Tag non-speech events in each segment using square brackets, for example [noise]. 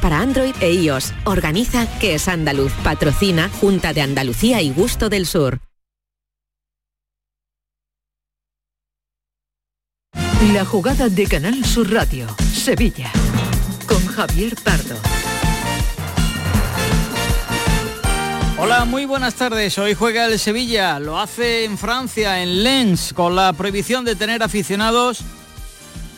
para Android e iOS. Organiza que es andaluz. Patrocina Junta de Andalucía y Gusto del Sur. La jugada de Canal Sur Radio, Sevilla, con Javier Pardo. Hola, muy buenas tardes. Hoy juega el Sevilla, lo hace en Francia, en Lens, con la prohibición de tener aficionados,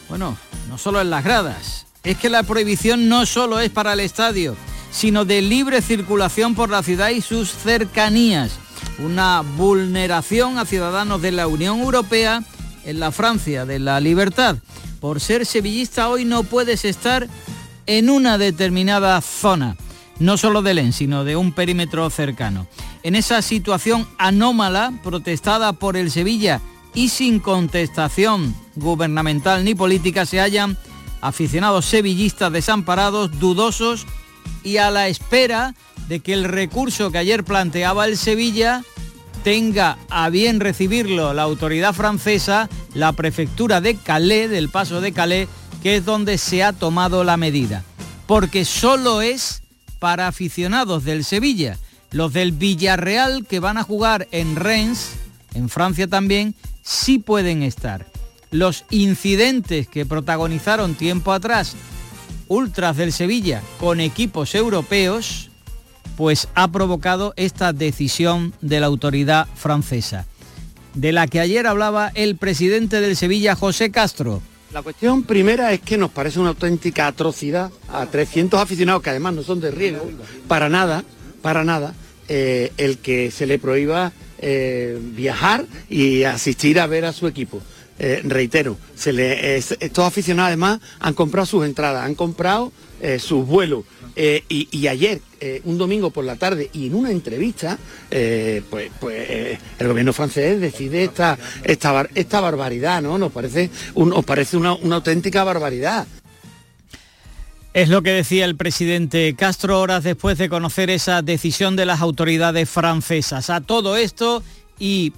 bueno, no solo en las gradas, es que la prohibición no solo es para el estadio, sino de libre circulación por la ciudad y sus cercanías. Una vulneración a ciudadanos de la Unión Europea en la Francia de la libertad. Por ser sevillista hoy no puedes estar en una determinada zona, no solo de Lens, sino de un perímetro cercano. En esa situación anómala, protestada por el Sevilla y sin contestación gubernamental ni política, se hallan aficionados sevillistas desamparados, dudosos y a la espera de que el recurso que ayer planteaba el Sevilla tenga a bien recibirlo la autoridad francesa, la prefectura de Calais, del paso de Calais, que es donde se ha tomado la medida. Porque solo es para aficionados del Sevilla. Los del Villarreal que van a jugar en Reims, en Francia también, sí pueden estar los incidentes que protagonizaron tiempo atrás ultras del Sevilla con equipos europeos, pues ha provocado esta decisión de la autoridad francesa, de la que ayer hablaba el presidente del Sevilla, José Castro. La cuestión primera es que nos parece una auténtica atrocidad a 300 aficionados que además no son de riesgo, para nada, para nada, eh, el que se le prohíba eh, viajar y asistir a ver a su equipo. Eh, reitero, se le, estos aficionados además han comprado sus entradas, han comprado eh, sus vuelos. Eh, y, ayer, un domingo por la tarde, y en una entrevista, pues, pues el gobierno francés decide esta, esta, esta barbaridad, ¿no? Nos parece, parece una, una auténtica barbaridad. Es lo que decía el presidente Castro horas después de conocer esa decisión de las autoridades francesas. A todo esto y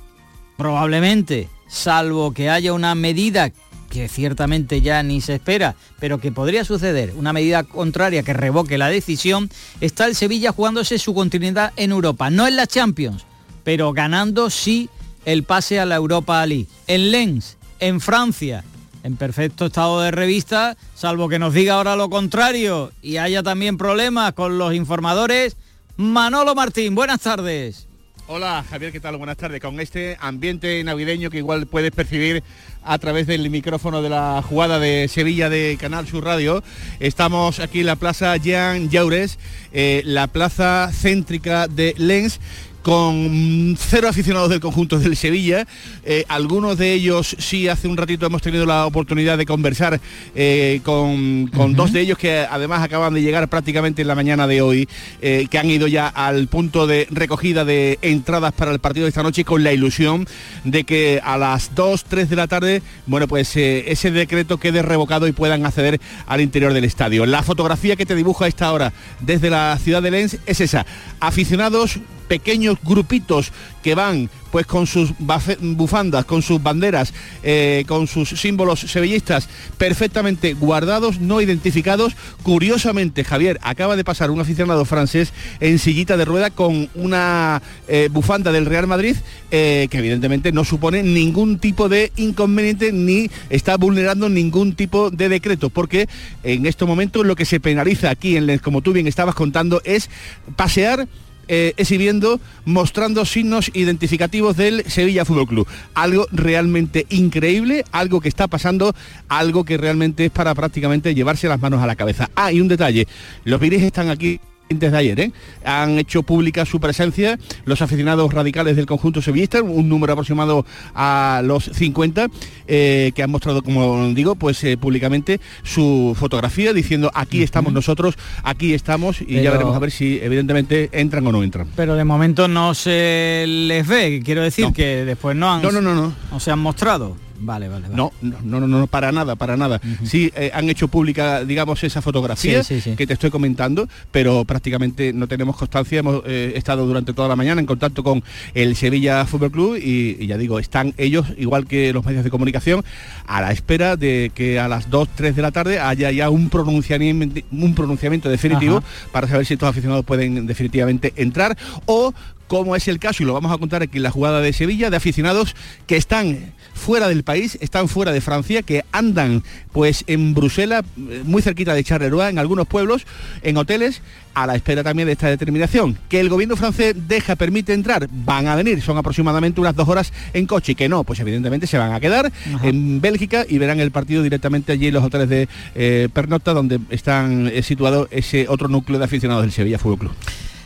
probablemente salvo que haya una medida que ciertamente ya ni se espera, pero que podría suceder, una medida contraria que revoque la decisión, está el Sevilla jugándose su continuidad en Europa, no en la Champions, pero ganando sí el pase a la Europa League. En Lens, en Francia, en perfecto estado de revista, salvo que nos diga ahora lo contrario y haya también problemas con los informadores. Manolo Martín, buenas tardes. Hola Javier, ¿qué tal? Buenas tardes. Con este ambiente navideño que igual puedes percibir a través del micrófono de la jugada de Sevilla de Canal Sur Radio, estamos aquí en la Plaza Jean Jaures, eh, la plaza céntrica de Lens con cero aficionados del conjunto del Sevilla. Eh, algunos de ellos sí hace un ratito hemos tenido la oportunidad de conversar eh, con, dos de ellos que además acaban de llegar prácticamente en la mañana de hoy, eh, que han ido ya al punto de recogida de entradas para el partido de esta noche con la ilusión de que a las 2, 3 de la tarde, bueno, pues ese decreto quede revocado y puedan acceder al interior del estadio. La fotografía que te dibuja a esta hora desde la ciudad de Lens es esa. Aficionados pequeños grupitos que van pues con sus bufandas, con sus banderas, eh, con sus símbolos sevillistas perfectamente guardados, no identificados. Curiosamente, Javier, acaba de pasar un aficionado francés en sillita de rueda con una eh, bufanda del Real Madrid eh, que evidentemente no supone ningún tipo de inconveniente ni está vulnerando ningún tipo de decreto, porque en estos momentos lo que se penaliza aquí, en como tú bien estabas contando, es pasear eh, exhibiendo, mostrando signos identificativos del Sevilla Fútbol Club. Algo realmente increíble, algo que está pasando, algo que realmente es para prácticamente llevarse las manos a la cabeza. Ah, y un detalle, los viris están aquí desde ayer. ¿eh? Han hecho pública su presencia los aficionados radicales del conjunto sevillista, un número aproximado a los 50, eh, que han mostrado, como digo, pues eh, públicamente su fotografía diciendo aquí estamos nosotros, aquí estamos y ya veremos a ver si evidentemente entran o no entran. Pero de momento no se les ve, quiero decir que después no han no, no, no, no. se han mostrado. Vale, vale, vale. No, no, no, no, para nada, para nada. Sí eh, han hecho pública, digamos, esa fotografía Sí, sí, sí. que te estoy comentando, pero prácticamente no tenemos constancia. Hemos eh, estado durante toda la mañana en contacto con el Sevilla Fútbol Club y, y ya digo, están ellos, igual que los medios de comunicación, a la espera de que a las 2, 3 de la tarde haya ya un pronunciamiento, un pronunciamiento definitivo Ajá. para saber si estos aficionados pueden definitivamente entrar o como es el caso, y lo vamos a contar aquí en la jugada de Sevilla, de aficionados que están fuera del país, están fuera de Francia, que andan pues en Bruselas, muy cerquita de Charleroi, en algunos pueblos, en hoteles, a la espera también de esta determinación. Que el gobierno francés deja, permite entrar, van a venir, son aproximadamente unas dos horas en coche, y que no, pues evidentemente se van a quedar Ajá. en Bélgica y verán el partido directamente allí en los hoteles de eh, Pernocta, donde están eh, situado ese otro núcleo de aficionados del Sevilla Fútbol Club.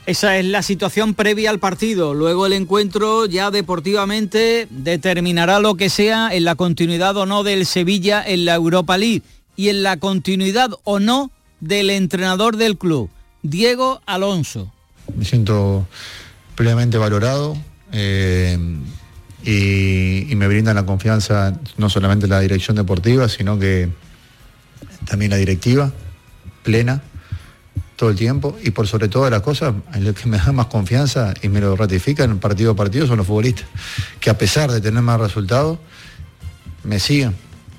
Esa es la situación previa al partido. Luego el encuentro ya deportivamente determinará lo que sea en la continuidad o no del Sevilla en la Europa League y en la continuidad o no del entrenador del club, Diego Alonso. me siento plenamente valorado eh, y, me brindan la confianza no solamente la dirección deportiva, sino que también la directiva plena todo el tiempo y por sobre todas las cosas, el que me da más confianza y me lo ratifican partido a partido son los futbolistas, que a pesar de tener más resultados, me siguen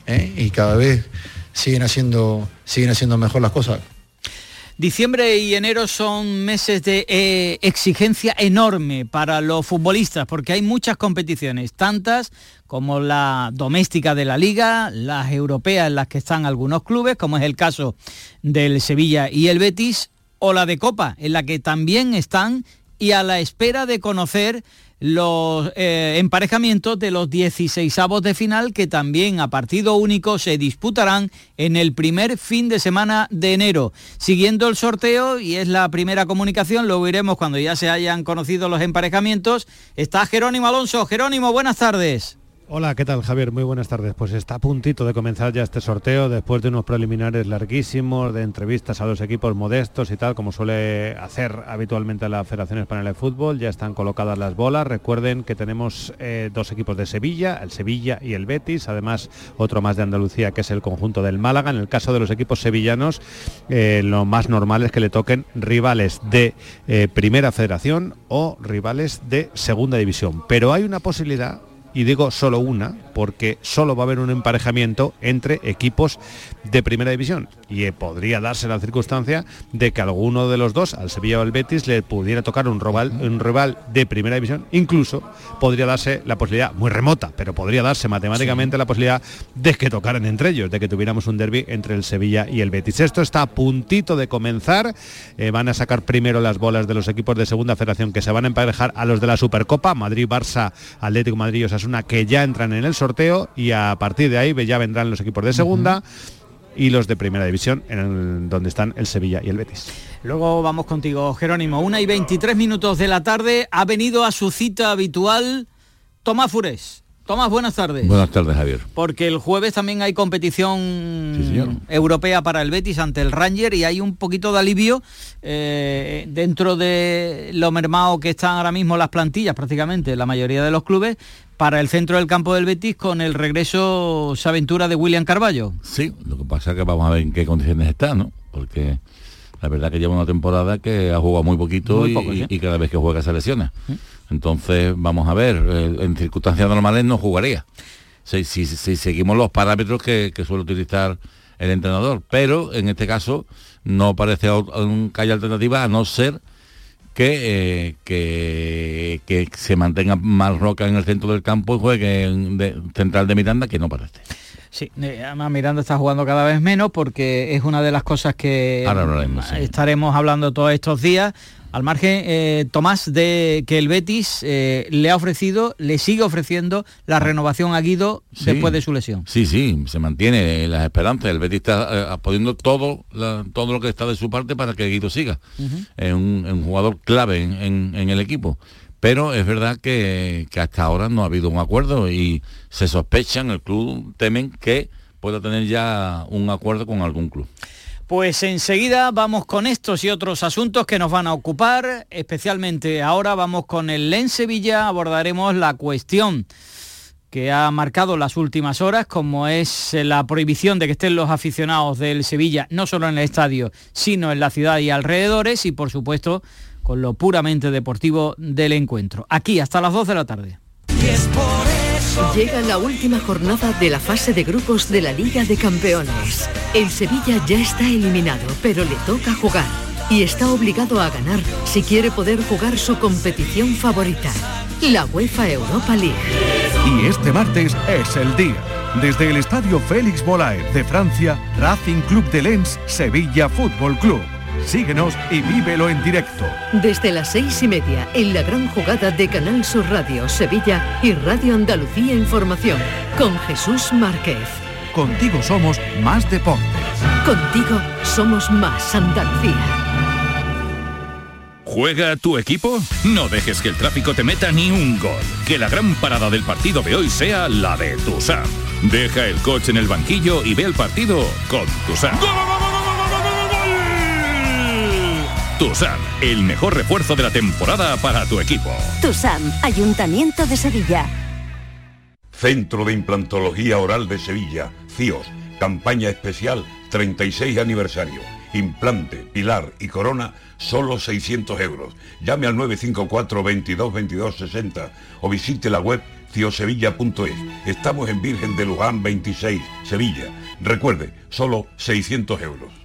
¿eh? y cada vez siguen haciendo, siguen haciendo mejor las cosas. Diciembre y enero son meses de eh, exigencia enorme para los futbolistas porque hay muchas competiciones, tantas como la doméstica de la liga, las europeas en las que están algunos clubes, como es el caso del Sevilla y el Betis, o la de Copa, en la que también están y a la espera de conocer los eh, emparejamientos de los 16avos de final que también a partido único se disputarán en el primer fin de semana de enero. Siguiendo el sorteo, y es la primera comunicación, lo iremos cuando ya se hayan conocido los emparejamientos, está Jerónimo Alonso. Jerónimo, buenas tardes. Hola, ¿qué tal Javier? Muy buenas tardes. Pues está a puntito de comenzar ya este sorteo después de unos preliminares larguísimos, de entrevistas a los equipos modestos y tal, como suele hacer habitualmente la Federación Española de Fútbol. Ya están colocadas las bolas. Recuerden que tenemos eh, dos equipos de Sevilla, el Sevilla y el Betis, además otro más de Andalucía que es el conjunto del Málaga. En el caso de los equipos sevillanos, eh, lo más normal es que le toquen rivales de eh, Primera Federación o rivales de Segunda División. Pero hay una posibilidad y digo solo una, porque solo va a haber un emparejamiento entre equipos de primera división. Y eh, podría darse la circunstancia de que alguno de los dos, al Sevilla o al Betis, le pudiera tocar un rival, un rival de primera división. Incluso podría darse la posibilidad, muy remota, pero podría darse matemáticamente la posibilidad de que tocaran entre ellos, de que tuviéramos un derby entre el Sevilla y el Betis. Esto está a puntito de comenzar. Eh, van a sacar primero las bolas de los equipos de segunda federación que se van a emparejar a los de la Supercopa, Madrid, Barça, Atlético Madrid y Osasuna, que ya entran en el sorteo y a partir de ahí ya vendrán los equipos de segunda. Y los de primera división, en el- donde están el Sevilla y el Betis. Luego vamos contigo, Jerónimo. Una y 23 minutos de la tarde ha venido a su cita habitual Tomás Fures. Tomás, buenas tardes. Buenas tardes, Javier. Porque el jueves también hay competición Sí, europea para el Betis ante el Ranger y hay un poquito de alivio eh, dentro de lo mermado que están ahora mismo las plantillas prácticamente, la mayoría de los clubes, para el centro del campo del Betis con el regreso, se aventura de William Carballo. Sí, lo que pasa es que vamos a ver en qué condiciones está, ¿no? Porque la verdad que lleva una temporada que ha jugado muy poquito Muy y, poco, sí. y cada vez que juega se lesiona. Entonces, vamos a ver, eh, en circunstancias normales no jugaría. Si, si- si seguimos los parámetros que, que suele utilizar el entrenador. Pero en este caso no parece que haya alternativa a no ser que, eh, que, que se mantenga más roca en el centro del campo y juegue en de- central de Miranda, que no parece. Sí, eh, además Miranda está jugando cada vez menos porque es una de las cosas que Ahora hablaremos, sí. estaremos hablando todos estos días. Al margen, eh, Tomás, de que el Betis eh, le ha ofrecido, le sigue ofreciendo la renovación a Guido Sí. después de su lesión. Sí, sí, se mantiene las esperanzas. El Betis está eh, poniendo todo, la- todo lo que está de su parte para que Guido siga. Es un, es un jugador clave en, en- en el equipo. Pero es verdad que, que hasta ahora no ha habido un acuerdo y se sospechan, el club temen que pueda tener ya un acuerdo con algún club. Pues enseguida vamos con estos y otros asuntos que nos van a ocupar, especialmente ahora vamos con el Lens Sevilla, abordaremos la cuestión que ha marcado las últimas horas, como es la prohibición de que estén los aficionados del Sevilla, no solo en el estadio, sino en la ciudad y alrededores, y por supuesto con lo puramente deportivo del encuentro. Aquí hasta las 2 de la tarde. Llega la última jornada de la fase de grupos de la Liga de Campeones. El Sevilla ya está eliminado, pero le toca jugar y está obligado a ganar si quiere poder jugar su competición favorita, la UEFA Europa League. Y este martes es el día. Desde el Estadio Félix Bolaer de Francia, Racing Club de Lens, Sevilla Fútbol Club. Síguenos y vívelo en directo. Desde las seis y media, en la gran jugada de Canal Sur Radio Sevilla y Radio Andalucía Información, con Jesús Márquez. Contigo somos más deportes. Contigo somos más Andalucía. ¿Juega tu equipo? No dejes que el tráfico te meta ni un gol. Que la gran parada del partido de hoy sea la de Tusam. Deja el coche en el banquillo y ve el partido con Tusam. Tusam, el mejor refuerzo de la temporada para tu equipo. Tusam, Ayuntamiento de Sevilla. Centro de Implantología Oral de Sevilla, CIOS, campaña especial 36 aniversario. Implante, pilar y corona, solo 600 euros. Llame al 954 22 22 60 o visite la web ciosevilla.es. Estamos en Virgen de Luján 26, Sevilla. Recuerde, solo 600 euros.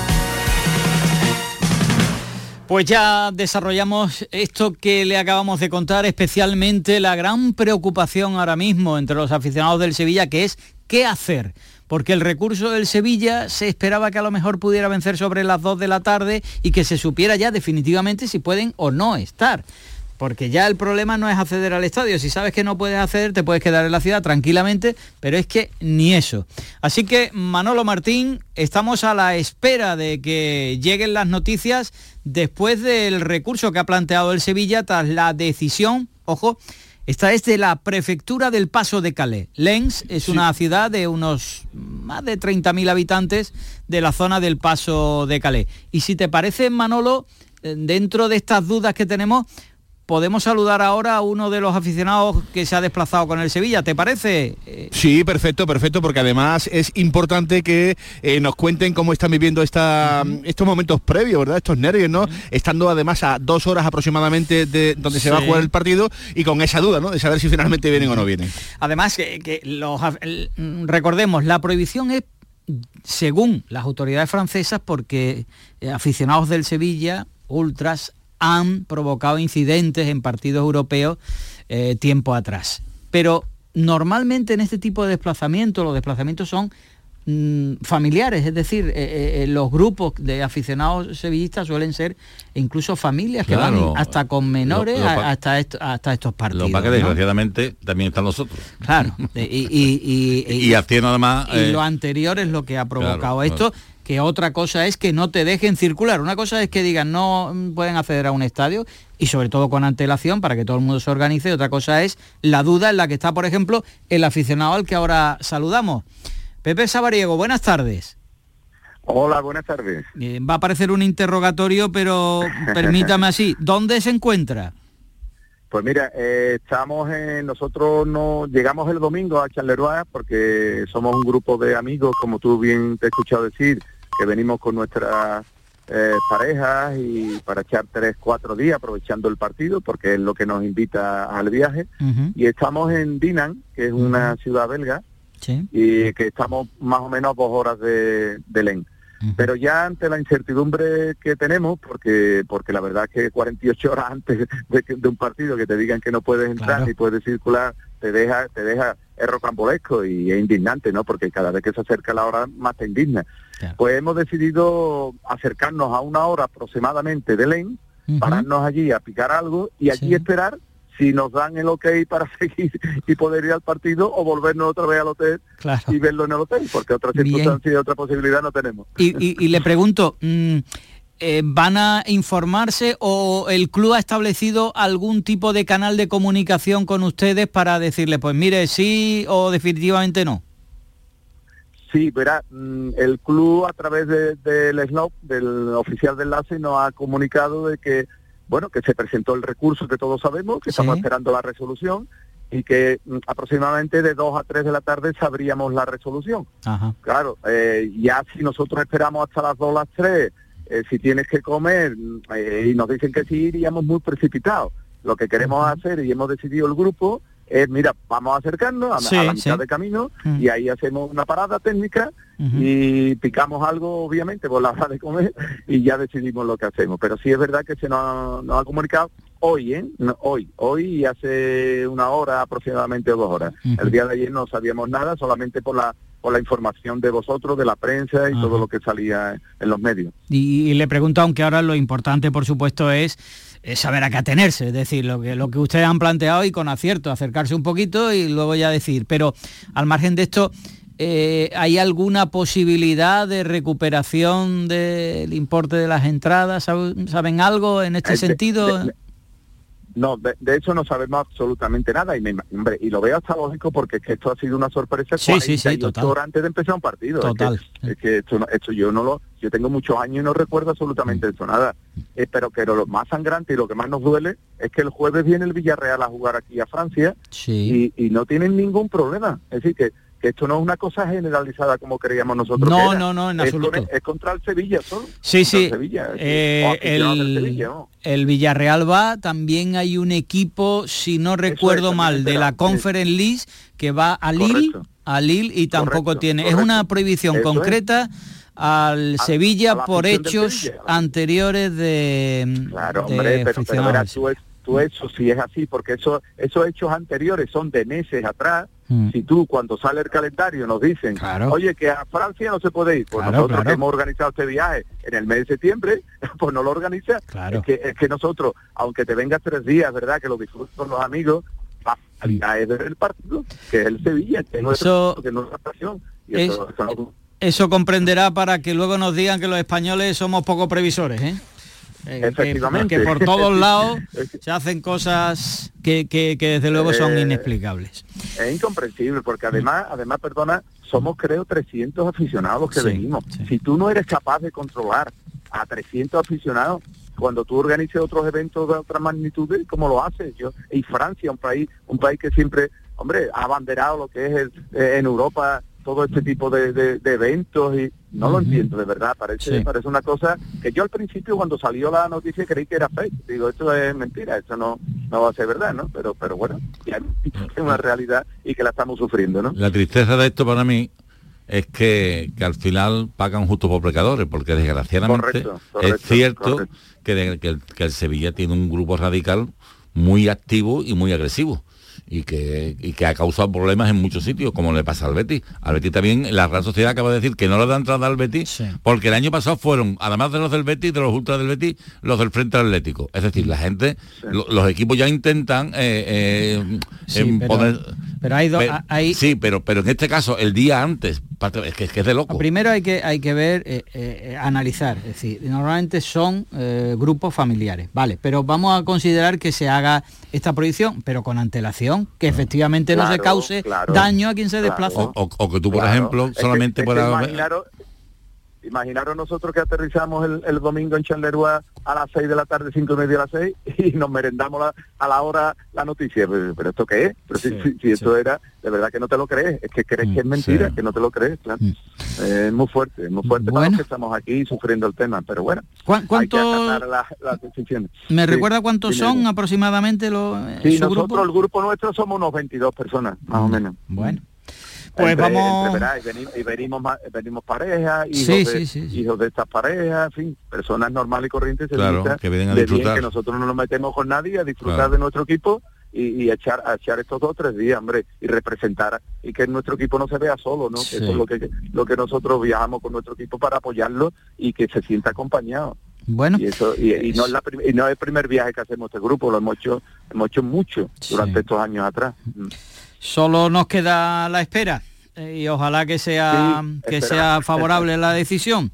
Pues ya desarrollamos esto que le acabamos de contar, especialmente la gran preocupación ahora mismo entre los aficionados del Sevilla, que es qué hacer. Porque el recurso del Sevilla se esperaba que a lo mejor pudiera vencer sobre las 2 de la tarde y que se supiera ya definitivamente si pueden o no estar porque ya el problema no es acceder al estadio. Si sabes que no puedes acceder, te puedes quedar en la ciudad tranquilamente, pero es que ni eso. Así que, Manolo Martín, estamos a la espera de que lleguen las noticias después del recurso que ha planteado el Sevilla tras la decisión, ojo, esta es de la prefectura del Paso de Calais. Lens es una ciudad de unos más de 30.000 habitantes de la zona del Paso de Calais. Y si te parece, Manolo, eh, dentro de estas dudas que tenemos, podemos saludar ahora a uno de los aficionados que se ha desplazado con el Sevilla, ¿te parece? Sí, perfecto, perfecto, porque además es importante que eh, nos cuenten cómo están viviendo esta, estos momentos previos, ¿verdad? Estos nervios, ¿no? Estando además a dos horas aproximadamente de donde se va a jugar el partido y con esa duda, ¿no? De saber si finalmente vienen o no vienen. Además, que, los, recordemos, la prohibición es según las autoridades francesas porque eh, aficionados del Sevilla, ultras, han provocado incidentes en partidos europeos eh, tiempo atrás. Pero normalmente en este tipo de desplazamientos, los desplazamientos son mm, familiares, es decir, eh, eh, los grupos de aficionados sevillistas suelen ser incluso familias que van hasta con menores hasta, hasta estos partidos. Lo que desgraciadamente también están nosotros. Claro, [laughs] y, y, y, haciendo además... Y lo anterior es lo que ha provocado esto que otra cosa es que no te dejen circular. Una cosa es que digan no pueden acceder a un estadio y sobre todo con antelación para que todo el mundo se organice. Otra cosa es la duda en la que está, por ejemplo, el aficionado al que ahora saludamos. Pepe Sabariego, buenas tardes. Hola, buenas tardes. Eh, va a aparecer un interrogatorio, pero [laughs] permítame así, ¿dónde se encuentra? Pues mira, eh, estamos en, nosotros no llegamos el domingo a Charleroi porque somos un grupo de amigos, como tú bien te he escuchado decir, que venimos con nuestras eh, parejas y para echar tres, cuatro días aprovechando el partido porque es lo que nos invita al viaje. Y estamos en Dinan, que es una ciudad belga, y que estamos más o menos a dos horas de, de Len. Pero ya ante la incertidumbre que tenemos, porque porque la verdad es que 48 horas [laughs] antes de, un partido que te digan que no puedes entrar ni puedes circular, te deja te deja es rocambolesco y es indignante, ¿no? Porque cada vez que se acerca la hora más te indigna. Pues hemos decidido acercarnos a una hora aproximadamente de Len, pararnos allí a picar algo y allí esperar si nos dan el ok para [laughs] seguir y poder ir al partido o volvernos otra vez al hotel y verlo en el hotel, porque otra circunstancia y otra posibilidad no tenemos. Y, le [laughs] pregunto, mm, eh, ¿van a informarse o el club ha establecido algún tipo de canal de comunicación con ustedes para decirle, pues mire, sí o definitivamente no? Sí, verá, mm, el club a través del de, SNOP, del oficial de enlace, nos ha comunicado de que bueno, que se presentó el recurso que todos sabemos, que estamos esperando la resolución y que mm, aproximadamente de 2 a 3 de la tarde sabríamos la resolución. Claro, eh, ya si nosotros esperamos hasta las 2 o las 3, eh, si tienes que comer mm, eh, y nos dicen que sí, iríamos muy precipitados. Lo que queremos hacer y hemos decidido el grupo es, mira, vamos a acercarnos a, la mitad de camino y ahí hacemos una parada técnica y picamos algo, obviamente, por la hora de comer y ya decidimos lo que hacemos. Pero sí es verdad que se nos ha, comunicado hoy, ¿eh? hoy, hoy y hace una hora aproximadamente o dos horas. El día de ayer no sabíamos nada, solamente por la por la información de vosotros, de la prensa y todo lo que salía en los medios. Y, le pregunto, aunque ahora lo importante, por supuesto, es saber a qué atenerse, es decir, lo que, lo que ustedes han planteado y con acierto, acercarse un poquito y luego ya decir. Pero al margen de esto, eh, ¿hay alguna posibilidad de recuperación del importe de las entradas? ¿Saben algo en este sentido? no, de, hecho no sabemos absolutamente nada y, me, hombre, y lo veo hasta lógico porque es que esto ha sido una sorpresa sí, sí, sí, total. antes de empezar un partido. Total. Es que, esto, esto, yo no lo, yo tengo muchos años y no recuerdo absolutamente mm. eso, nada. Eh, pero que lo más sangrante y lo que más nos duele es que el jueves viene el Villarreal a jugar aquí a Francia y, y no tienen ningún problema. Es decir, que que esto no es una cosa generalizada como creíamos nosotros. No, no, no, en absoluto. Es, contra el Sevilla solo. Sí, sí. Eh, el, Villarreal va, también hay un equipo, si no recuerdo mal, de la Conference League que va a Lille, a Lille y tampoco tiene. Es una prohibición concreta al Sevilla por hechos anteriores de claro hombre pero, tú, tú, eso si es así porque eso, esos hechos anteriores son de meses atrás Mm. Si tú cuando sale el calendario nos dicen, oye, que a Francia no se puede ir, pues nosotros que hemos organizado este viaje en el mes de septiembre, [laughs] pues no lo organiza. Es, que, es que nosotros, aunque te vengas tres días, ¿verdad? Que lo disfrutes con los amigos, la calidad es ver el partido, que es el Sevilla, que eso, es, que no pasión. eso, comprenderá para que luego nos digan que los españoles somos poco previsores, ¿eh? Efectivamente. Que, por todos [laughs] lados se hacen cosas que, desde luego son eh, inexplicables. Es incomprensible porque además, además, perdona, somos creo 300 aficionados que venimos. Si tú no eres capaz de controlar a 300 aficionados, cuando tú organices otros eventos de otra magnitud, ¿cómo lo haces? Yo, y Francia, un país, un país que siempre, hombre, ha abanderado lo que es el, eh, en Europa todo este tipo de, eventos y no lo entiendo de verdad parece parece una cosa que yo al principio cuando salió la noticia creí que era fake. Digo esto es mentira esto no no va a ser verdad no pero pero bueno ya es una realidad y que la estamos sufriendo no la tristeza de esto para mí es que, que al final pagan justo por pecadores porque desgraciadamente es cierto que, que, que el Sevilla tiene un grupo radical muy activo y muy agresivo y que, y que ha causado problemas en muchos sitios, como le pasa al Betis. Al Betis también, la Real Sociedad acaba de decir que no le da entrada al Betis, porque el año pasado fueron, además de los del Betis, de los ultras del Betis, los del Frente Atlético. Es decir, la gente, lo- los equipos ya intentan eh, eh, pero- poner- pero hay do- Pe- hay- Sí, pero, pero en este caso, el día antes, es que es, que es de loco. Primero hay que, hay que ver, eh, eh, analizar, es decir, normalmente son eh, grupos familiares, vale, pero vamos a considerar que se haga esta prohibición, pero con antelación, que efectivamente no se cause claro, daño a quien se claro. desplaza. O, o- o que tú, por Claro. ejemplo, Es que- solamente es que puedas... imaginaros, imaginaros nosotros que aterrizamos el, el domingo en Charleroi a las 6 de la tarde, cinco y media a las 6, [laughs] y nos merendamos la- a la hora la noticia. Pero, pero ¿esto qué es? Pero si, si- si esto era, de verdad que no te lo crees, es que crees que es mentira, sí. que no te lo crees, claro. Eh, es muy fuerte, es muy fuerte para los que estamos aquí sufriendo el tema, pero bueno, ¿Cuán- hay que cuánto- acatar las, las decisiones. ¿Me Sí, recuerda cuántos son aproximadamente los eh, Sí, nosotros, grupo? el grupo nuestro somos unos 22 personas, más o menos. Bueno. Pues Entre- vamos- entre, y, venimos, y venimos, venimos parejas, hijos, Sí, de, sí, sí, sí. hijos de estas parejas, en fin, personas normales y corrientes Claro, que vienen a de bien, disfrutar. que nosotros no nos metemos con nadie a disfrutar Claro. de nuestro equipo y, y a echar, a echar estos dos o tres días, hombre, y representar y que nuestro equipo no se vea solo, ¿no? Eso es lo que, lo que nosotros viajamos con nuestro equipo para apoyarlo y que se sienta acompañado. Bueno, Y eso y, y no es la prim- y no es el primer viaje que hacemos este grupo, lo hemos hecho, hemos hecho mucho durante estos años atrás. Solo nos queda la espera eh, y ojalá que sea Sí, que sea favorable la decisión.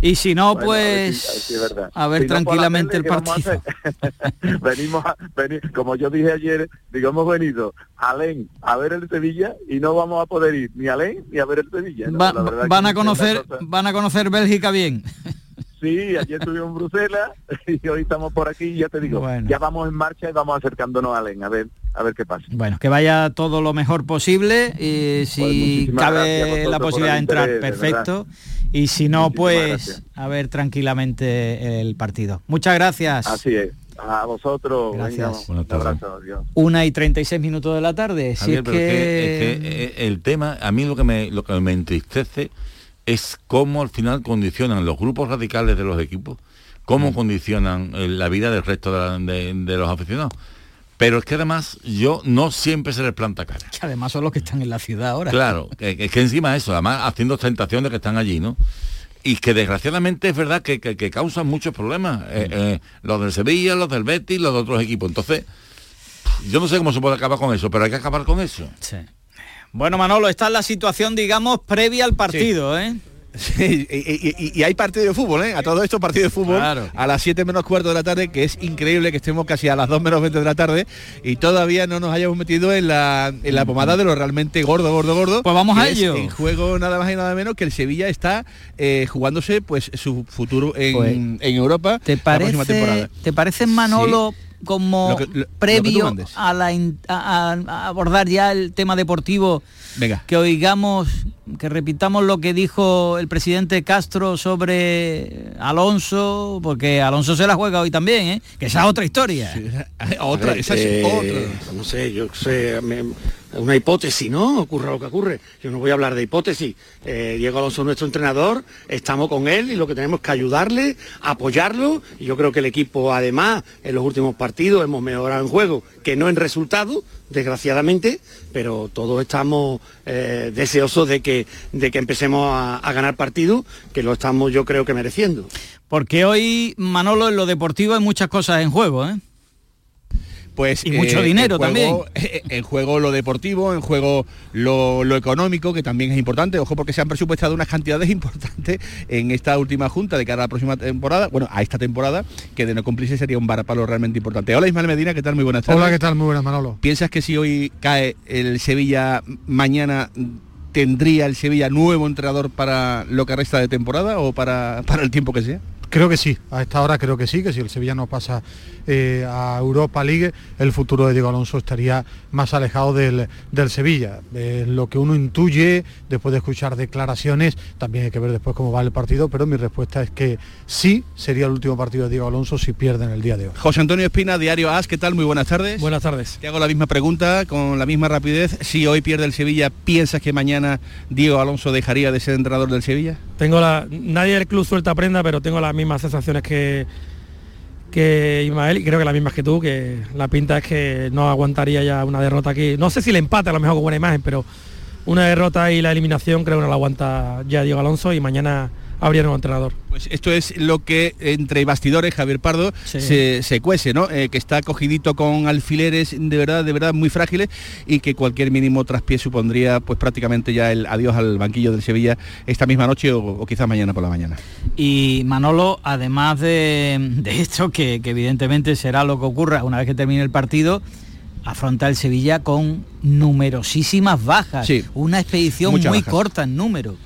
Y si no, Bueno, pues a ver a Si tranquilamente el tele, ¿qué vamos a partido. [laughs] venimos a, veni- como yo dije ayer, digo, hemos venido a Len a ver el Sevilla y no vamos a poder ir ni a Len ni a ver el Sevilla. ¿no? Va- van a conocer van a conocer Bélgica bien. [laughs] Sí, ayer estuvimos en Bruselas [laughs] y hoy estamos por aquí y ya te digo, Bueno. ya vamos en marcha y vamos acercándonos a Len a ver a ver qué pasa. Bueno, que vaya todo lo mejor posible y si Pues cabe la posibilidad de entrar, interés, de perfecto. Y si no, Muchísimas pues gracias. a ver tranquilamente el partido. Muchas gracias. Así es. A vosotros, Gracias. venga, un abrazo, adiós. Una y 36 minutos de la tarde. Si Javier, es pero es que... es que, eh, el tema, a mí lo que me, lo que me entristece es cómo al final condicionan los grupos radicales de los equipos, cómo Mm. condicionan eh, la vida del resto de, la- de- de los aficionados. Pero es que además yo no siempre se les planta cara. que además son los que están en la ciudad ahora. Claro, que, que- que encima eso, además haciendo tentación de que están allí, ¿no? Y que desgraciadamente es verdad que, que- que causan muchos problemas. eh, eh, los del Sevilla, los del Betis, los de otros equipos. Entonces, yo no sé cómo se puede acabar con eso, pero hay que acabar con eso. Sí. Bueno, Manolo, esta es la situación, digamos, previa al partido, ¿eh? [laughs] Sí, y, y- y- y hay partido de fútbol, ¿eh? A todo esto partido de fútbol Claro. a las 7 menos cuarto de la tarde, que es increíble que estemos casi a las 2 menos 20 de la tarde y todavía no nos hayamos metido en la, en la pomada de lo realmente gordo, gordo, gordo. Pues vamos a ello. En juego nada más y nada menos que el Sevilla está eh, jugándose pues su futuro en, Pues, en Europa ¿Te la próxima temporada. ¿te parece Manolo como Lo que- lo- previo a, la in- a- a- a abordar ya el tema deportivo Venga. que oigamos, que repitamos lo que dijo el presidente Castro sobre Alonso, porque Alonso se la juega hoy también, ¿eh? que esa es otra historia. [laughs] otra, ver, esa es eh, otra. No sé, yo sé, me- una hipótesis, ¿no? Ocurra lo que ocurre. Yo no voy a hablar de hipótesis. Eh, Diego Alonso es nuestro entrenador, estamos con él y lo que tenemos es que ayudarle, apoyarlo. Y yo creo que el equipo, además, en los últimos partidos hemos mejorado en juego, que no en resultado, desgraciadamente, pero todos estamos eh, deseosos de que, de que empecemos a, a ganar partidos, que lo estamos yo creo que mereciendo. Porque hoy, Manolo, en lo deportivo hay muchas cosas en juego, ¿eh? Pues, Y mucho eh, dinero en juego- también. [laughs] eh, En juego lo deportivo, en juego lo, lo económico, que también es importante. Ojo porque se han presupuestado unas cantidades [laughs] importantes en esta última junta de cara a la próxima temporada, bueno, a esta temporada, que de no cumplirse sería un varapalo realmente importante. Hola Ismael Medina, ¿qué tal? Muy buenas tardes. Hola, ¿qué tal? Muy buenas, Manolo. ¿Piensas que si hoy cae el Sevilla, mañana tendría el Sevilla nuevo entrenador para lo que resta de temporada o para, para el tiempo que sea? Creo que sí, a esta hora creo que sí, que si el Sevilla no pasa eh, a Europa League, el futuro de Diego Alonso estaría más alejado del, del Sevilla. Eh, lo que uno intuye después de escuchar declaraciones, también hay que ver después cómo va el partido, pero mi respuesta es que sí sería el último partido de Diego Alonso si pierden el día de hoy. José Antonio Espina, Diario AS, ¿qué tal? Muy buenas tardes. Buenas tardes. Te hago la misma pregunta con la misma rapidez. Si hoy pierde el Sevilla, ¿piensas que mañana Diego Alonso dejaría de ser entrenador del Sevilla? Tengo la, nadie del club suelta prenda, pero tengo las mismas sensaciones que, que Ismael, y creo que la misma que tú, que la pinta es que no aguantaría ya una derrota aquí. No sé si le empate a lo mejor con buena imagen, pero una derrota y la eliminación creo que no la aguanta ya Diego Alonso y mañana habría nuevo entrenador. Pues esto es lo que entre bastidores Javier Pardo se, se, cuece, ¿no? Eh, que está cogidito con alfileres de verdad, de verdad muy frágiles y que cualquier mínimo traspié supondría pues prácticamente ya el adiós al banquillo del Sevilla esta misma noche o, quizás mañana por la mañana. Y Manolo, además de, esto, que, evidentemente será lo que ocurra una vez que termine el partido, afronta el Sevilla con numerosísimas bajas. Una expedición muy corta en número.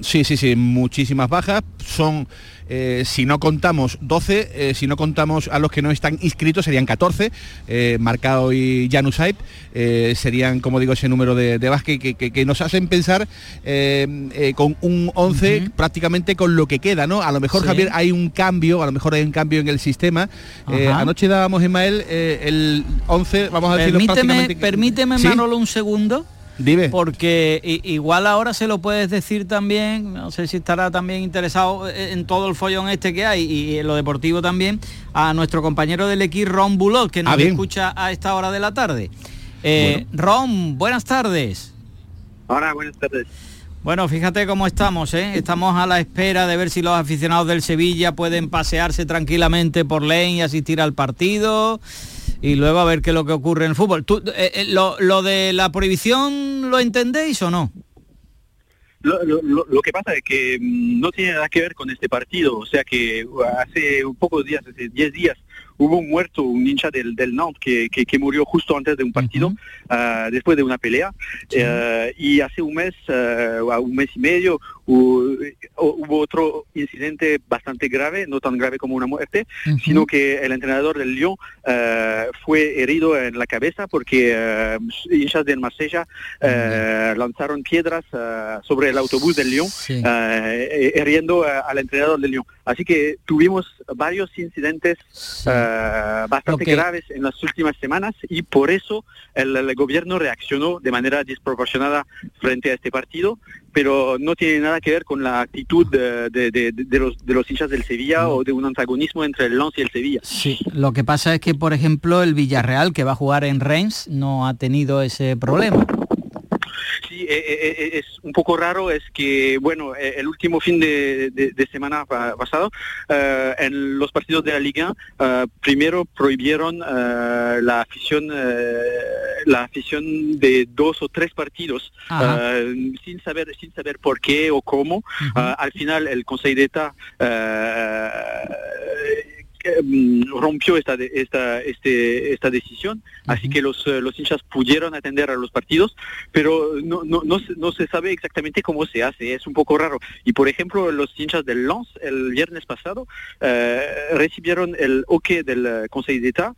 Sí, sí, sí, muchísimas bajas. Son, eh, si no contamos 12, eh, si no contamos a los que no están inscritos, serían 14. Eh, Marcao y Janusait serían, como digo, ese número de, de que, nos hacen pensar con un 11 prácticamente con lo que queda, ¿no? A lo mejor, Javier, hay un cambio, a lo mejor hay un cambio en el sistema. anoche dábamos, Ismael, el 11, vamos a decirlo prácticamente... Permíteme, Manolo, un segundo. Porque igual ahora se lo puedes decir también, no sé si estará también interesado en todo el follón este que hay y en lo deportivo también, a nuestro compañero del equipo Ron Bulot, que nos ah, escucha a esta hora de la tarde. Eh, Ron, buenas tardes. Hola, buenas tardes. Bueno, fíjate cómo estamos, ¿eh? Estamos a la espera de ver si los aficionados del Sevilla pueden pasearse tranquilamente por Lane y asistir al partido y luego a ver qué es lo que ocurre en el fútbol. Eh, eh, lo, de la prohibición lo entendéis o no? Lo, que pasa es que mm, no tiene nada que ver con este partido, o sea que hace un pocos días, hace 10 días, hubo un muerto, un hincha del, del Nantes que, que, murió justo antes de un partido, ah, después de una pelea. Eh, y hace un mes, uh, un mes y medio, hubo, otro incidente bastante grave, no tan grave como una muerte, sino que el entrenador del Lyon uh, fue herido en la cabeza porque hinchas del Marsella lanzaron piedras sobre el autobús del Lyon, hiriendo al entrenador del Lyon. Así que tuvimos varios incidentes. Eh, bastante graves en las últimas semanas y por eso el, gobierno reaccionó de manera desproporcionada frente a este partido, pero no tiene nada que ver con la actitud de, los, de los hinchas del Sevilla o de un antagonismo entre el Lens y el Sevilla. Sí, lo que pasa es que, por ejemplo, el Villarreal, que va a jugar en Reims, no ha tenido ese problema. Eh, eh, eh, es un poco raro, es que, bueno, el último fin de, semana pasado, en los partidos de la Liga, primero prohibieron la afición la afición de dos o tres partidos sin saber sin saber por qué o cómo. al final, el Consejo de ETA Mm, rompió esta, esta, este, esta decisión, así que los, eh, los hinchas pudieron atender a los partidos, pero no, no, no, se sabe exactamente cómo se hace, es un poco raro. Y por ejemplo, los hinchas del Lens el viernes pasado eh, recibieron el OK del eh, Consejo de Estado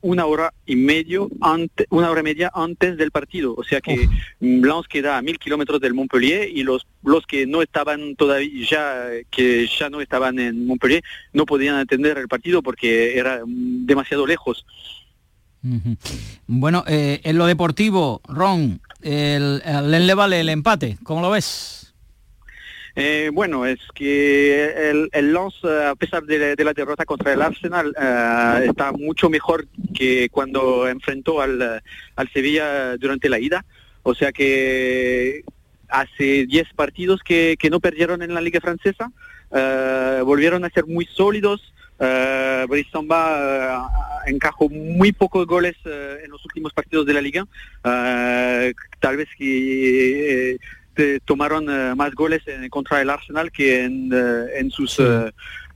una hora y medio antes, una hora y media antes del partido, o sea que Lens queda a mil kilómetros del Montpellier y los, los que no estaban todavía, ya, que ya no estaban en Montpellier, no podían atender el partido porque era demasiado lejos. Bueno, eh, en lo deportivo, Ron, el, el, le vale el empate, ¿cómo lo ves? Eh, bueno, es que el, el Lens, a pesar de, la derrota contra el Arsenal, eh, está mucho mejor que cuando enfrentó al, al Sevilla durante la ida. O sea que hace 10 partidos que, que, no perdieron en la Liga Francesa, volvieron a ser muy sólidos, Uh, Brisamba uh, encajó muy pocos goles uh, en los últimos partidos de la liga. tal vez que tomaron más goles en, contra el Arsenal que en, en sus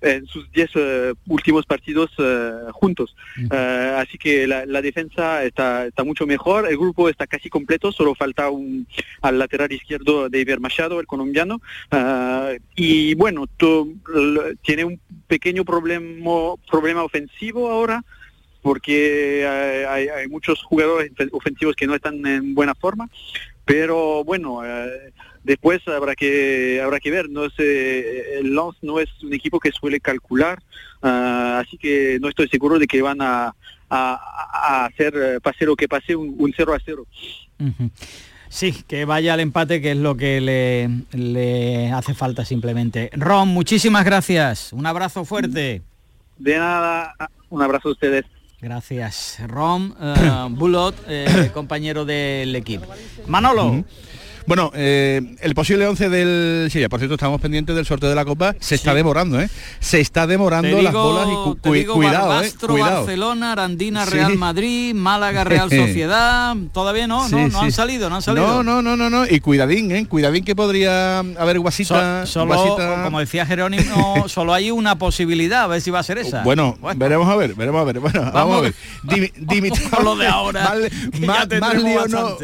en sus 10 eh, últimos partidos eh, juntos. Eh, así que la, defensa está, está, mucho mejor, el grupo está casi completo, solo falta un, al lateral izquierdo de Iber Machado, el colombiano, y bueno, tiene un pequeño problema, problema ofensivo ahora, porque hay, hay, muchos jugadores ofensivos que no están en buena forma, pero bueno, Después habrá que habrá que ver, no sé, el Lens no es un equipo que suele calcular, ah, así que no estoy seguro de que van a, hacer, eh, pase lo que pase, un, 0 a 0. Sí, que vaya al empate, que es lo que le, le hace falta simplemente. Ron, muchísimas gracias. Un abrazo fuerte. De nada, un abrazo a ustedes. Gracias. Rom uh, [coughs] Bulot, eh, compañero del equipo. Manolo. Bueno, eh, el posible 11 del Sevilla, por cierto, estamos pendientes del sorteo de la Copa, se está demorando, ¿eh? Se está demorando las bolas y cu digo cuidado, Barbastro, ¿eh? Cuidado. Barcelona, Arandina, Sí. Real Madrid, Málaga, Real [laughs] Sociedad. Todavía no, Sí, no, no han salido, no han salido. No, no, no, no, no. Y cuidadín, ¿eh? Cuidadín que podría haber guasita. So- solo, guasita- como decía Jerónimo, [laughs] solo hay una posibilidad, a ver si va a ser esa. Bueno, veremos a ver, veremos a ver. Bueno, vamos, a ver. Dimi- [laughs] lo de ahora, Más, lío no,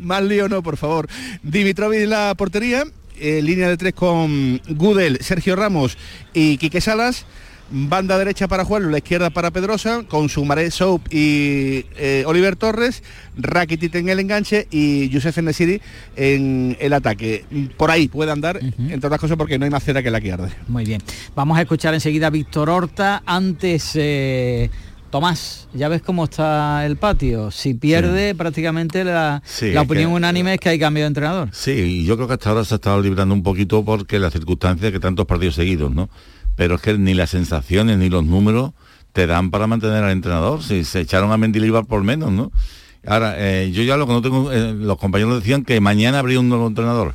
más lío no, por favor. Dimitrovic en la portería, eh, línea de tres con Gudel, Sergio Ramos y Quique Salas. Banda derecha para Juan, la izquierda para Pedrosa, con Sumaré Soap y eh, Oliver Torres, Rakitic en el enganche y Youssef Nesiri en el ataque. Por ahí puede andar, entre otras cosas porque no hay más cera que la que arde. Muy bien. Vamos a escuchar enseguida a Víctor Horta. Antes, eh, Tomás, ya ves cómo está el patio. Si pierde, prácticamente la, Sí, la opinión que- unánime es que hay cambio de entrenador. Sí, y yo creo que hasta ahora se ha estado librando un poquito porque las circunstancias que tantos partidos seguidos, ¿no? Pero es que ni las sensaciones ni los números te dan para mantener al entrenador. Si se echaron a Mendilibar por menos, ¿no? Ahora, eh, yo ya lo que no tengo, eh, los compañeros decían que mañana habría un nuevo entrenador.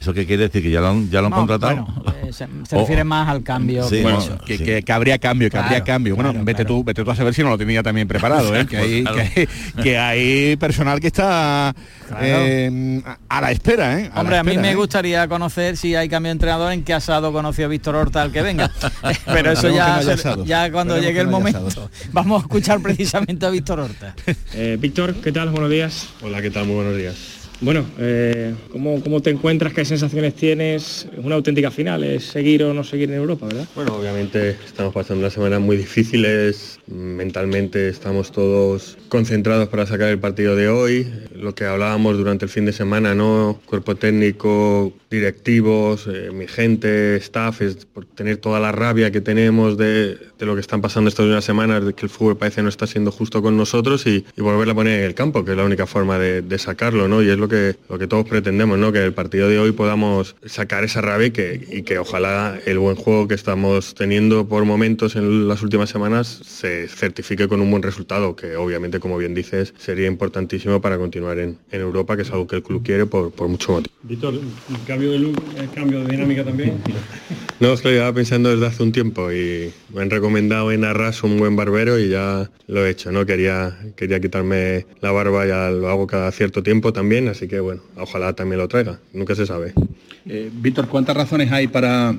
¿Eso qué quiere decir? ¿Que ya lo han, ya lo han No, contratado? bueno, eh, se, se O- refiere más al cambio. Sí, que Bueno, que, que- que habría cambio, que Claro, habría cambio. Bueno, claro, vete claro. tú, vete tú a saber si no lo tenía también preparado, ¿eh? [laughs] que, hay, Claro. que, hay, que hay personal que está eh, a- a la espera, ¿eh? A la Hombre, a mí me gustaría conocer si hay cambio de entrenador en qué asado conoció a Víctor Horta al que venga. [laughs] [laughs] Pero eso no ya, ya cuando llegue el momento. Vamos a escuchar precisamente a Víctor Horta. Eh, Víctor, ¿qué tal? Buenos días. Hola, ¿qué tal? Muy buenos días. Bueno, eh, ¿cómo, cómo te encuentras? ¿Qué sensaciones tienes? Es una auténtica final, es seguir o no seguir en Europa, ¿verdad? Bueno, obviamente estamos pasando unas semanas muy difíciles, mentalmente estamos todos concentrados para sacar el partido de hoy, lo que hablábamos durante el fin de semana, ¿no? Cuerpo técnico, directivos, eh, mi gente, staff, es por tener toda la rabia que tenemos de, de lo que están pasando estas unas semanas, de que el fútbol parece no está siendo justo con nosotros y, y volverla a poner en el campo, que es la única forma de, sacarlo, ¿no? Y es lo que, lo que todos pretendemos, ¿no? Que en el partido de hoy podamos sacar esa rabia y que, y que ojalá el buen juego que estamos teniendo por momentos en las últimas semanas se certifique con un buen resultado, que obviamente, como bien dices, sería importantísimo para continuar en, en Europa, que es algo que el club quiere por, por mucho motivo. Víctor, cambio de look, cambio de dinámica también. [laughs] No, que lo llevaba pensando desde hace un tiempo y me han recomendado en Arras un buen barbero y ya lo he hecho, ¿no? Quería, quería quitarme la barba, ya lo hago cada cierto tiempo también, así que bueno, ojalá también lo traiga, nunca se sabe. Eh, Víctor, ¿cuántas razones hay para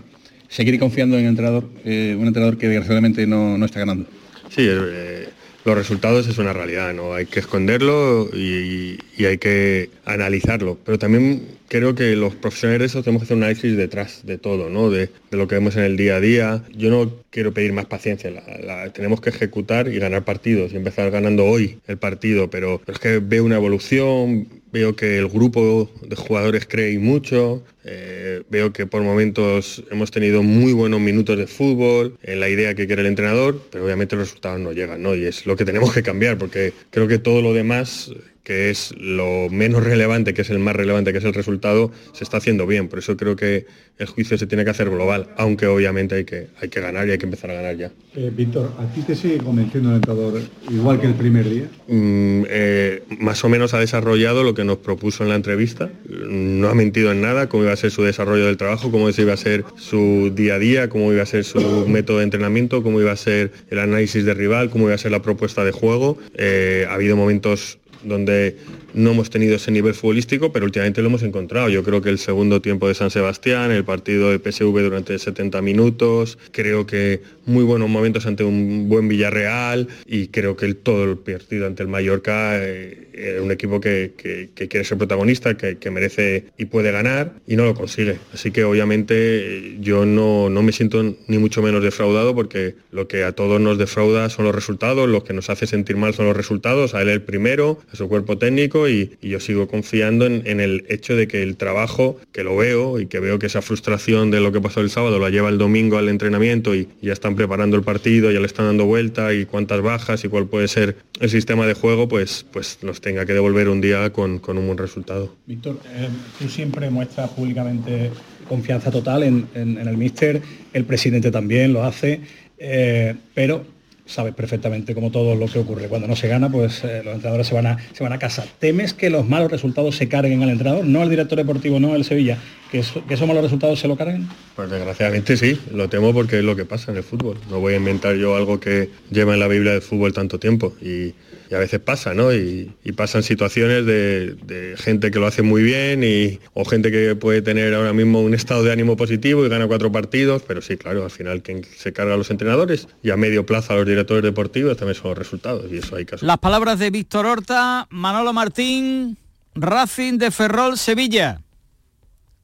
seguir confiando en el entrenador, eh, un entrenador que desgraciadamente no, no está ganando? Sí, eh, los resultados es una realidad, no hay que esconderlo y, y hay que analizarlo. Pero también creo que los profesionales de eso tenemos que hacer un análisis detrás de todo, ¿no? De, de lo que vemos en el día a día. Yo no quiero pedir más paciencia, la- la- tenemos que ejecutar y ganar partidos y empezar ganando hoy el partido, pero, pero es que veo una evolución, veo que el grupo de jugadores cree mucho, eh, veo que por momentos hemos tenido muy buenos minutos de fútbol, en la idea que quiere el entrenador, pero obviamente los resultados no llegan, ¿no? Y es lo que tenemos que cambiar, porque creo que todo lo demás que es lo menos relevante, que es el más relevante, que es el resultado, se está haciendo bien. Por eso creo que el juicio se tiene que hacer global, aunque obviamente hay que, hay que ganar y hay que empezar a ganar ya. Eh, Víctor, ¿a ti te sigue convenciendo el entrenador igual que el primer día? Mm, eh, más o menos ha desarrollado lo que nos propuso en la entrevista. No ha mentido en nada, cómo iba a ser su desarrollo del trabajo, cómo iba a ser su día a día, cómo iba a ser su [coughs] método de entrenamiento, cómo iba a ser el análisis de rival, cómo iba a ser la propuesta de juego. Eh, ha habido momentos donde no hemos tenido ese nivel futbolístico, pero últimamente lo hemos encontrado. Yo creo que el segundo tiempo de San Sebastián, el partido de PSV durante 70 minutos, creo que muy buenos momentos ante un buen Villarreal y creo que el, todo el partido ante el Mallorca eh, un equipo que, que- que quiere ser protagonista, que, que merece y puede ganar y no lo consigue. Así que obviamente eh, yo no, no me siento ni mucho menos defraudado porque lo que a todos nos defrauda son los resultados, lo que nos hace sentir mal son los resultados, a él el primero, a su cuerpo técnico y, yo sigo confiando en, el hecho de que el trabajo, que lo veo y que veo que esa frustración de lo que pasó el sábado la lleva el domingo al entrenamiento y ya están preparando el partido, ya le están dando vuelta y cuántas bajas y cuál puede ser el sistema de juego, pues, pues nos tenga que devolver un día con, un buen resultado. Víctor, eh, tú siempre muestras públicamente confianza total en el míster, el presidente también lo hace. Eh, pero sabes perfectamente como todo lo que ocurre. Cuando no se gana, pues eh, los entrenadores se van, a, se van a casa. ¿Temes que los malos resultados se carguen al entrenador? No al director deportivo, no al Sevilla. ¿Que, esos malos resultados se lo carguen? Pues desgraciadamente sí, lo temo porque es lo que pasa en el fútbol. No voy a inventar yo algo que lleva en la Biblia del fútbol tanto tiempo. Y, y a veces pasa, ¿no? Y, y pasan situaciones de, de gente que lo hace muy bien y, o gente que puede tener ahora mismo un estado de ánimo positivo y gana cuatro partidos, pero sí, claro, al final quien se carga a los entrenadores y a medio plazo a los directores deportivos también son los resultados y eso hay que Las palabras de Víctor Horta, Manolo Martín, Racing de Ferrol, Sevilla.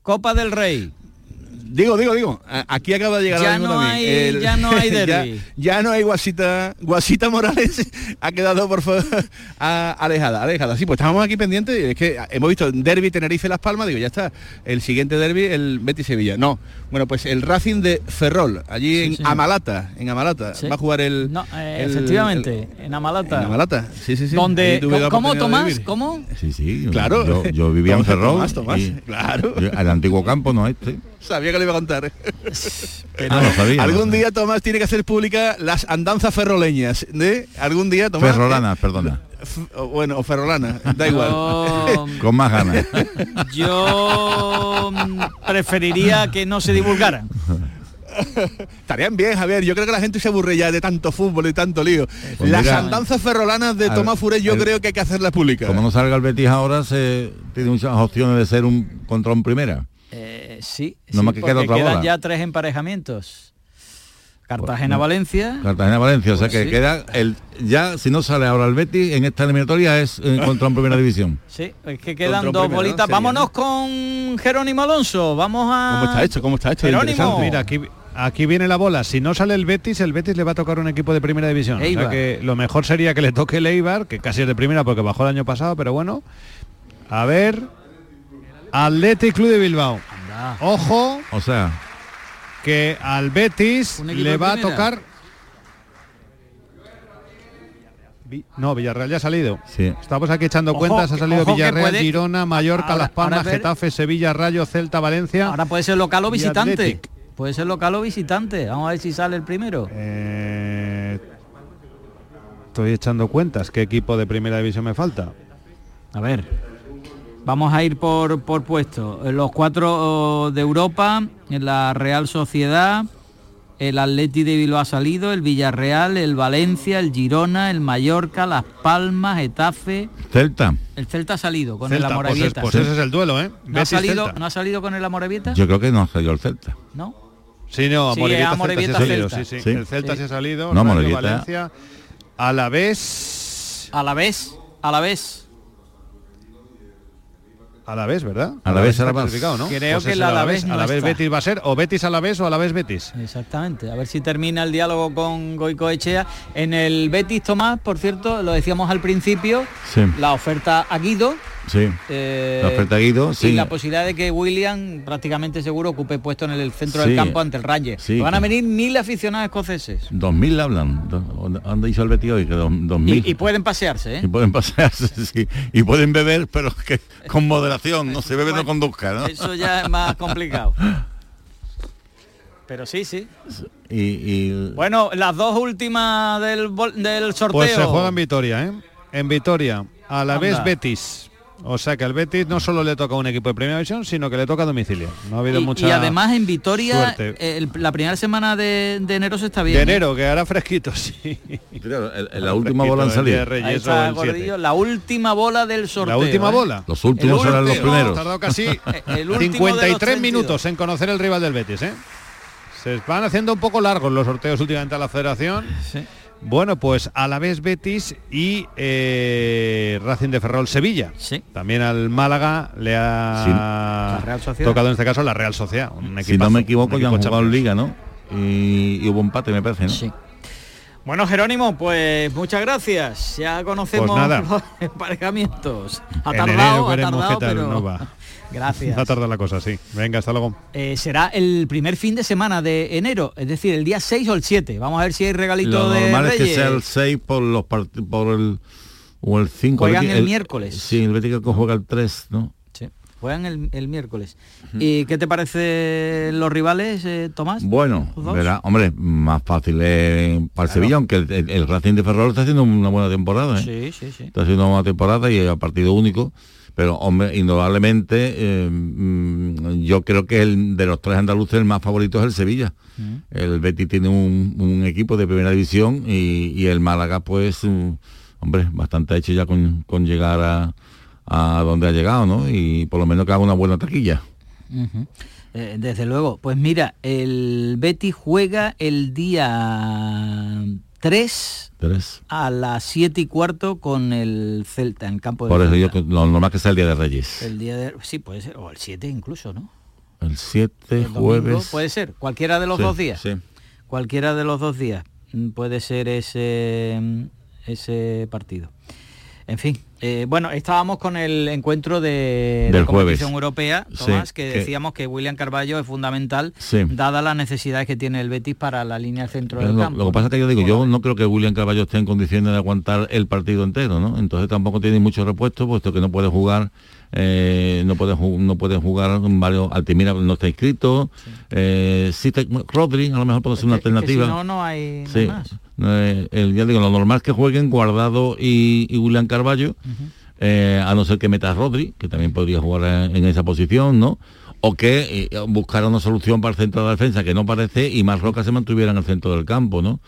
Copa del Rey. Digo, digo, digo, aquí acaba de llegar Ya no también. hay- ya no hay [laughs] ya, derbi. ya no hay Guasita, Guasita Morales [laughs] ha quedado por favor a- alejada, alejada. Sí, pues estábamos aquí pendientes, es que hemos visto Derby Tenerife Las Palmas, digo, ya está. El siguiente derby, el Betis Sevilla. No, bueno, pues el Racing de Ferrol, allí en. Amalata, en Amalata. Sí. Va a jugar el, No, eh, el- efectivamente, en Amalata. En Amalata, sí, sí, sí. Donde, ¿Cómo, Tomás? ¿Cómo? Sí, sí. Claro. Yo, yo vivía en [laughs] Ferrol. Tomás, Tomás, y- claro. yo- al antiguo campo, no este. Sabía que le iba a contar. [laughs] Ah, lo sabía, algún lo día Tomás tiene que hacer pública las andanzas ferroleñas. ¿de? Algún día Tomás. Ferrolanas, perdona. F- o bueno, o ferrolana, da igual. [laughs] Con más ganas. [laughs] Yo mm, preferiría que no se divulgaran. Estarían bien, Javier. Yo creo que la gente se aburre ya de tanto fútbol y tanto lío. Pues las mira, andanzas ferrolanas de Tomás Furé yo el- creo que hay que hacerlas públicas. Como no salga el Betis ahora, se tiene muchas opciones de ser un contra un primera. Sí, No sí, más que queda porque otra quedan bola. ya tres emparejamientos. Cartagena-Valencia. Cartagena-Valencia, o sea Pues que sí. queda el ya si no sale ahora el Betis en esta eliminatoria es eh, contra un primera división. [laughs] Sí, es que quedan dos primero, bolitas. sería, Vámonos con Jerónimo Alonso. Vamos a. ¿Cómo está hecho? ¿Cómo está hecho? Jerónimo. Mira, aquí, aquí viene la bola. Si no sale el Betis, el Betis le va a tocar un equipo de primera división. O sea Eibar. que lo mejor sería que le toque el Eibar, que casi es de primera porque bajó el año pasado, pero bueno. A ver. Athletic Club de Bilbao. Ojo O sea, que al Betis le va a tocar. No, Villarreal ya ha salido. Sí. Estamos aquí echando Ojo, cuentas. Ha salido Villarreal, puede- Girona, Mallorca, Ahora- Las Palmas, ver- Getafe, Sevilla, Rayo, Celta, Valencia. Ahora puede ser local o visitante. Puede ser local o visitante. Vamos a ver si sale el primero. Eh, estoy echando cuentas. ¿Qué equipo de primera división me falta? A ver. Vamos a ir por, por puesto. Los cuatro oh, de Europa, en la Real Sociedad, el Atleti de Bilbao ha salido, el Villarreal, el Valencia, el Girona, el Mallorca, Las Palmas, Getafe. Celta. El Celta ha salido con Celta, el pues, es- Amorebieta. pues ese es el duelo, ¿eh? ¿No, ha salido, Celta. ¿No ha salido con el Amorebieta? Yo creo que no ha salido el Celta. ¿No? Sí, no, Sí, Celta sí ha salido, Celta. sí, sí. Sí. El Celta Sí. sí ha salido, No. Valencia. A la vez. A la vez, a la vez. A la vez, ¿verdad? A la vez, a la vez. Creo Pues que el Alavés no A la vez. Betis va a ser, o Betis a la vez o a la vez Betis. Exactamente, a ver si termina el diálogo con Goico Echea. En el Betis Tomás, por cierto, lo decíamos al principio, Sí. la oferta a Guido. Sí. eh, La oferta y la posibilidad de que William prácticamente seguro ocupe puesto en el centro Sí. del campo ante el Raye. Sí, Van a venir mil aficionados escoceses. 2000 hablan. Do- Han dicho el Betis hoy que do- 2000. Y, y pueden pasearse, ¿eh? Y pueden pasearse, [laughs] sí. Y pueden beber, pero que con moderación, no se bebe, no conduzca, ¿no? Eso ya es más [laughs] complicado. Pero sí, sí. Y, y- Bueno, las dos últimas del, sorteo. Pues se juega en Vitoria, ¿eh? En Vitoria, a la vez. Betis. O sea que al Betis no solo le toca a un equipo de primera división, sino que le toca a domicilio. No ha habido y, mucha y además en Vitoria, el- la primera semana de, de enero se está bien. de ¿eh? enero, que hará fresquito, sí. Claro, el- el- la última bola Ahí está, siete. Gordillo, la última bola del sorteo. La última ¿eh? bola. Los últimos serán los primeros. Ha tardado casi [laughs] El último de los 53 32. minutos en conocer el rival del Betis, ¿eh? Se van haciendo un poco largos los sorteos últimamente a la federación. Sí. Bueno, pues a la vez Betis y eh, Racing de Ferrol Sevilla. Sí. También al Málaga le ha tocado en este caso la Real Sociedad. Un Si no me equivoco, ya han jugado en. Liga, ¿no? Y, y hubo empate, me parece, ¿no? Sí. Bueno, Jerónimo, pues muchas gracias. Ya conocemos Pues nada. [laughs] los emparejamientos. Ha tardado, ha tardado, pero... nos va. [laughs] Gracias. Va a tardar la cosa, sí. Venga, hasta luego. Eh, será el primer fin de semana de enero, es decir, el día 6 o el 7. Vamos a ver si hay regalito Lo de normal es que sea el 6 por los por el o el 5. Juegan el miércoles. Sí, el Betis que juega el 3, ¿no? Sí. juegan el, el miércoles. ¿Y qué te parece los rivales, eh, Tomás? Bueno, verá, hombre, más fácil es para el Sevilla, aunque el, el- el Racing de Ferrol está haciendo una buena temporada. ¿eh? Sí, sí, sí. Está haciendo una buena temporada y a partido único. Pero, hombre, indudablemente, eh, mm, yo creo que el de los tres andaluces el más favorito es el Sevilla. El Betis tiene un, un equipo de primera división y, y el Málaga, pues, mm, hombre, bastante hecho ya con, con llegar a, a donde ha llegado, ¿no? Y por lo menos que haga una buena taquilla. Eh, desde luego. Pues mira, el Betis juega el día 3 Tres. a las 7 y cuarto con el Celta en campo de Por eso yo, lo normal que sea el Día de Reyes. El día de... Sí, puede ser. O el 7 incluso, ¿no? El 7, El jueves. Puede ser. Cualquiera de los Sí, dos días. sí. Cualquiera de los dos días mm, puede ser ese, mm, ese partido. En fin, eh, bueno, estábamos con el encuentro de Del la competición jueves. europea, Sí, Tomás, que, que- decíamos que William Carballo es fundamental, Sí. dadas las necesidades que tiene el Betis para la línea centro Pero del lo, campo. lo que pasa es que yo digo, yo no creo que William Carballo esté en condiciones de aguantar el partido entero, ¿no? Entonces tampoco tiene mucho repuesto, puesto que no puede jugar, eh, no puede ju- no puede jugar varios. Altimira no está inscrito. Eh, sí te- Rodri a lo mejor puede ser una que alternativa. si no, no Sí. hay más. Eh, el- ya digo, lo normal es que jueguen Guardado y, y William Carballo, eh, a no ser que meta a Rodri, que también podría jugar en, en esa posición, ¿no? O que eh, buscara una solución para el centro de la defensa, que no parece, y más Roca se mantuviera en el centro del campo, ¿no?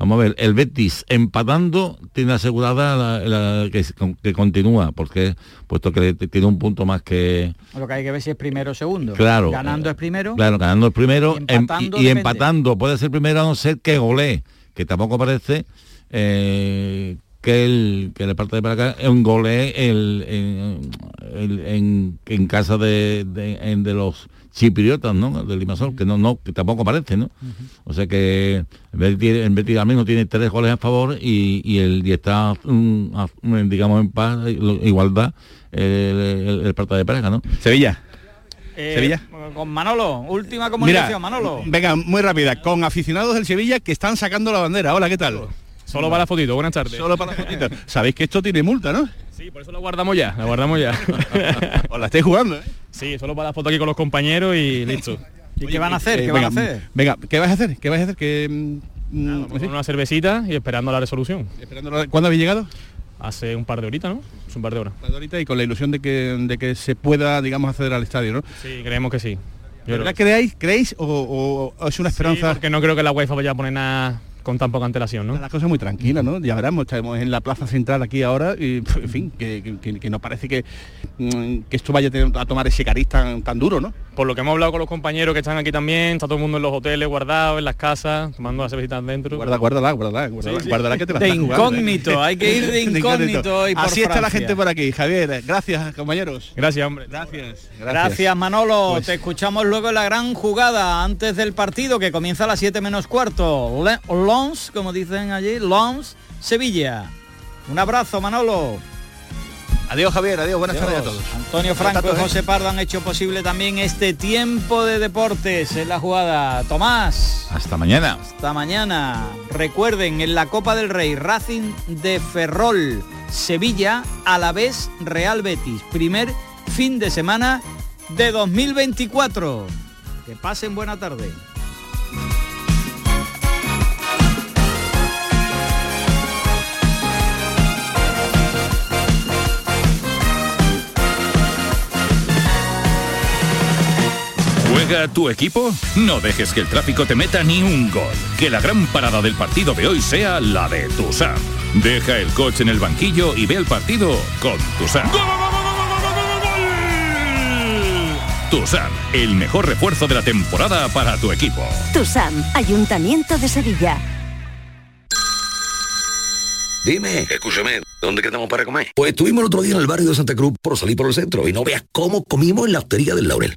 Vamos a ver, el Betis empatando tiene asegurada la- la- que, que continúa, porque puesto que tiene un punto más que, Lo que hay que ver si es primero o segundo. Claro. Ganando es primero. Claro, ganando el primero Y em- empatando y, empatando puede ser primero a no ser que golee, que tampoco parece eh, que el que el parte de para acá es un golee el, en, el- en, en casa de, de, en- de los chipriotas, ¿no? De Limasol, que no, no, que tampoco parece, ¿no? O sea que el Betis, el al menos tiene tres goles a favor y, y el y está mm, a- digamos en paz, igualdad el, el, el Parta de Praga, ¿no? Sevilla. Eh, Sevilla. Con Manolo, última comunicación, Manolo. Venga, muy rápida, con aficionados del Sevilla que están sacando la bandera. Hola, ¿qué tal? Solo para la fotito, buenas tardes. Solo para la fotito. Sabéis que esto tiene multa, ¿no? Sí, por eso lo guardamos ya, la guardamos ya. [laughs] Os la estáis jugando, ¿eh? Sí, solo para la foto aquí con los compañeros y listo. ¿Y qué van a hacer? Eh, ¿Qué venga, van a hacer? Venga, ¿qué vas a hacer? ¿Qué vas a hacer? Que, mm, Con una cervecita y esperando la resolución. Esperando la- ¿Cuándo habéis llegado? Hace un par de horitas, ¿no? Es un par de horas. Ahorita y con la ilusión de que, de que se pueda, digamos, acceder al estadio, ¿no? Sí, creemos que sí. ¿De verdad creéis, creéis o, o- o es una esperanza? porque no creo que la UEFA vaya a poner nada con tan poca antelación, ¿no? La cosa muy tranquila, ¿no? Ya veremos, estamos en la plaza central aquí ahora y, en fin, que, que- que no parece que, mm, que esto vaya a tomar ese cariz tan, tan duro, ¿no? Por lo que hemos hablado con los compañeros que están aquí también, está todo el mundo en los hoteles guardados, en las casas, tomando las cervecitas dentro. Guarda, guárdala, guárdala, guárdala, Sí, sí. guárdala que te la De jugando, ¿eh? incógnito, hay que ir de [laughs] incógnito y por Así está la gente por aquí, Javier. Gracias, compañeros. Gracias, hombre. Gracias. Gracias, Manolo. Pues- Te escuchamos luego en la gran jugada antes del partido que comienza a las 7 menos cuarto. Le- Lons, como dicen allí, Lons, Sevilla. Un abrazo, Manolo. Adiós, Javier. Adiós. Buenas Adiós. tardes a todos. Antonio Franco y. José Pardo han hecho posible también este tiempo de deportes en la jugada. Tomás. Hasta mañana. Hasta mañana. Recuerden, en la Copa del Rey, Racing de Ferrol, Sevilla, a la vez Real Betis. Primer fin de semana de 2024. Que pasen buena tarde. ¿Juega tu equipo? No dejes que el tráfico te meta ni un gol. Que la gran parada del partido de hoy sea la de Tusam. Deja el coche en el banquillo y ve el partido con Tusam. Tusam, el mejor refuerzo de la temporada para tu equipo. TUSAM, Ayuntamiento de Sevilla. Dime, escúchame, ¿dónde quedamos para comer? Pues estuvimos el otro día en el barrio de Santa Cruz por salir por el centro y no veas cómo comimos en la hostería del Laurel.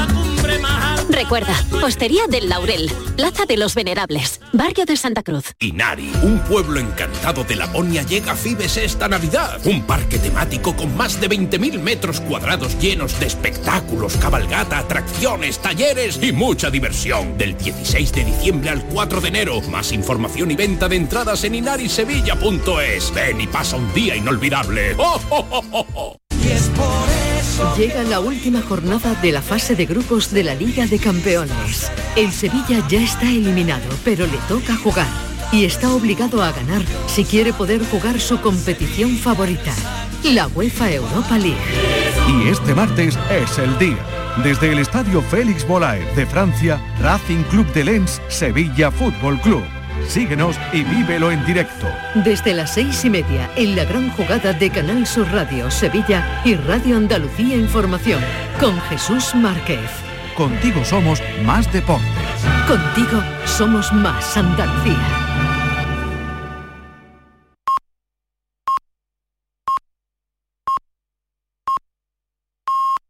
Recuerda, Postería del Laurel, Plaza de los Venerables, Barrio de Santa Cruz. Inari, un pueblo encantado de Laponia llega a Fibes esta Navidad. Un parque temático con más de 20.000 metros cuadrados llenos de espectáculos, cabalgata, atracciones, talleres y mucha diversión. Del 16 de diciembre al 4 de enero. Más información y venta de entradas en inarisevilla.es. Ven y pasa un día inolvidable. ¡Oh, oh, oh, oh, oh! Llega la última jornada de la fase de grupos de la Liga de Campeones. El Sevilla ya está eliminado, pero le toca jugar y está obligado a ganar si quiere poder jugar su competición favorita, la UEFA Europa League. Y este martes es el día. Desde el Estadio Félix Bolaer de Francia, Racing Club de Lens, Sevilla Fútbol Club. Síguenos y vívelo en directo. Desde las seis y media, en la gran jugada de Canal Sur Radio Sevilla y Radio Andalucía Información, con Jesús Márquez. Contigo somos más deportes. Contigo somos más Andalucía.